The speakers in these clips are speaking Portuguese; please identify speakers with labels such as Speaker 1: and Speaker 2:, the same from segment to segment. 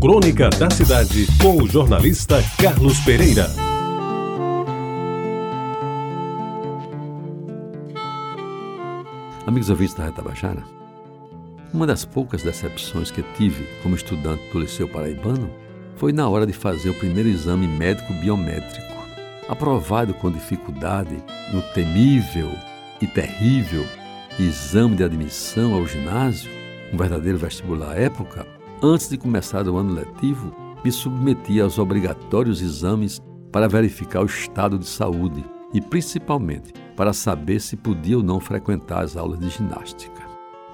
Speaker 1: Crônica da Cidade, com o jornalista Carlos Pereira.
Speaker 2: Amigos ouvintes da Reta Bajara, uma das poucas decepções que tive como estudante do Liceu Paraibano foi na hora de fazer o primeiro exame médico biométrico. Aprovado com dificuldade no temível e terrível exame de admissão ao ginásio, um verdadeiro vestibular à época, antes de começar o ano letivo, me submeti aos obrigatórios exames para verificar o estado de saúde e, principalmente, para saber se podia ou não frequentar as aulas de ginástica.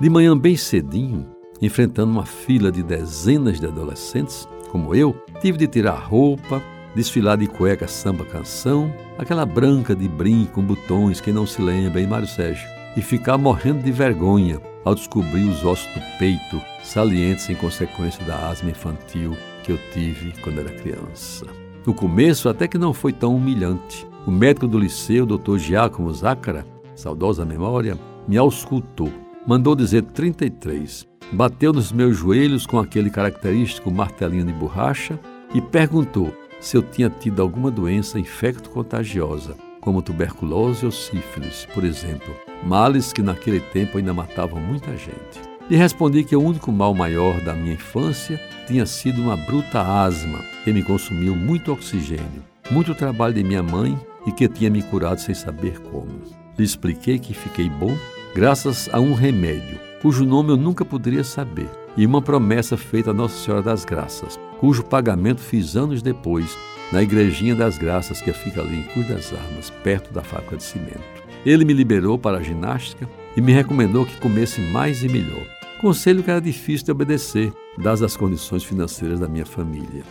Speaker 2: De manhã, bem cedinho, enfrentando uma fila de dezenas de adolescentes, como eu, tive de tirar roupa, desfilar de cueca samba canção, aquela branca de brinco com botões que não se lembra, em Mário Sérgio, e ficar morrendo de vergonha ao descobrir os ossos do peito salientes em consequência da asma infantil que eu tive quando era criança. No começo, até que não foi tão humilhante. O médico do liceu, Dr. Giacomo Zácara, saudosa memória, me auscultou. Mandou dizer 33. Bateu nos meus joelhos com aquele característico martelinho de borracha e perguntou se eu tinha tido alguma doença infecto-contagiosa, como tuberculose ou sífilis, por exemplo, males que naquele tempo ainda matavam muita gente. Lhe respondi que o único mal maior da minha infância tinha sido uma bruta asma que me consumiu muito oxigênio, muito trabalho de minha mãe e que tinha me curado sem saber como. Lhe expliquei que fiquei bom graças a um remédio, cujo nome eu nunca poderia saber, e uma promessa feita a Nossa Senhora das Graças, cujo pagamento fiz anos depois na Igrejinha das Graças que fica ali em Cruz das Armas, perto da fábrica de cimento. Ele me liberou para a ginástica e me recomendou que comesse mais e melhor. Conselho que era difícil de obedecer, dadas as condições financeiras da minha família.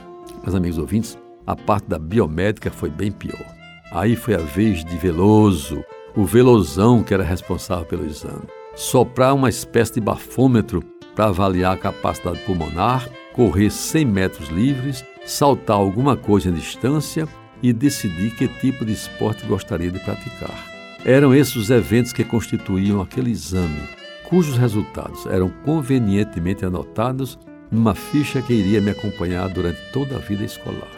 Speaker 2: Mas, amigos ouvintes, a parte da biomédica foi bem pior. Aí foi a vez de Veloso, o velozão que era responsável pelo exame. Soprar uma espécie de bafômetro para avaliar a capacidade pulmonar, correr 100 metros livres, saltar alguma coisa em distância e decidir que tipo de esporte gostaria de praticar. Eram esses os eventos que constituíam aquele exame, cujos resultados eram convenientemente anotados numa ficha que iria me acompanhar durante toda a vida escolar.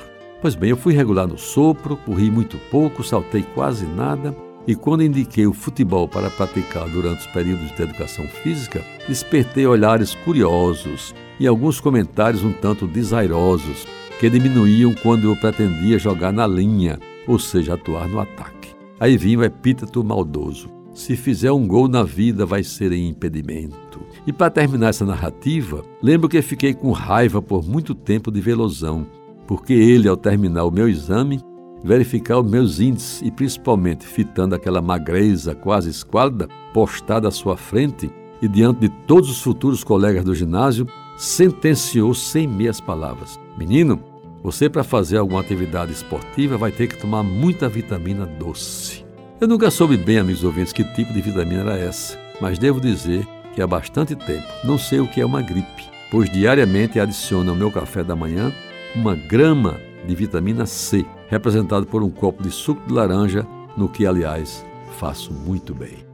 Speaker 2: Pois bem, eu fui regular no sopro, corri muito pouco, saltei quase nada, e quando indiquei o futebol para praticar durante os períodos de educação física, despertei olhares curiosos e alguns comentários um tanto desairosos que diminuíam quando eu pretendia jogar na linha, ou seja, atuar no ataque. Aí vinha o epíteto maldoso. Se fizer um gol na vida, vai ser em impedimento. E para terminar essa narrativa, lembro que fiquei com raiva por muito tempo de Velozão, porque ele, ao terminar o meu exame, verificar os meus índices e principalmente fitando aquela magreza quase esquálida postada à sua frente e diante de todos os futuros colegas do ginásio, sentenciou sem meias palavras: Menino, você, para fazer alguma atividade esportiva, vai ter que tomar muita vitamina doce. Eu nunca soube bem, amigos ouvintes, que tipo de vitamina era essa, mas devo dizer que há bastante tempo não sei o que é uma gripe, pois diariamente adiciono ao meu café da manhã uma grama de vitamina C, representado por um copo de suco de laranja, no que, aliás, faço muito bem.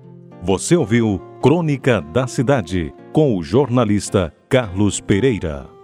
Speaker 1: Você ouviu Crônica da Cidade, com o jornalista Carlos Pereira.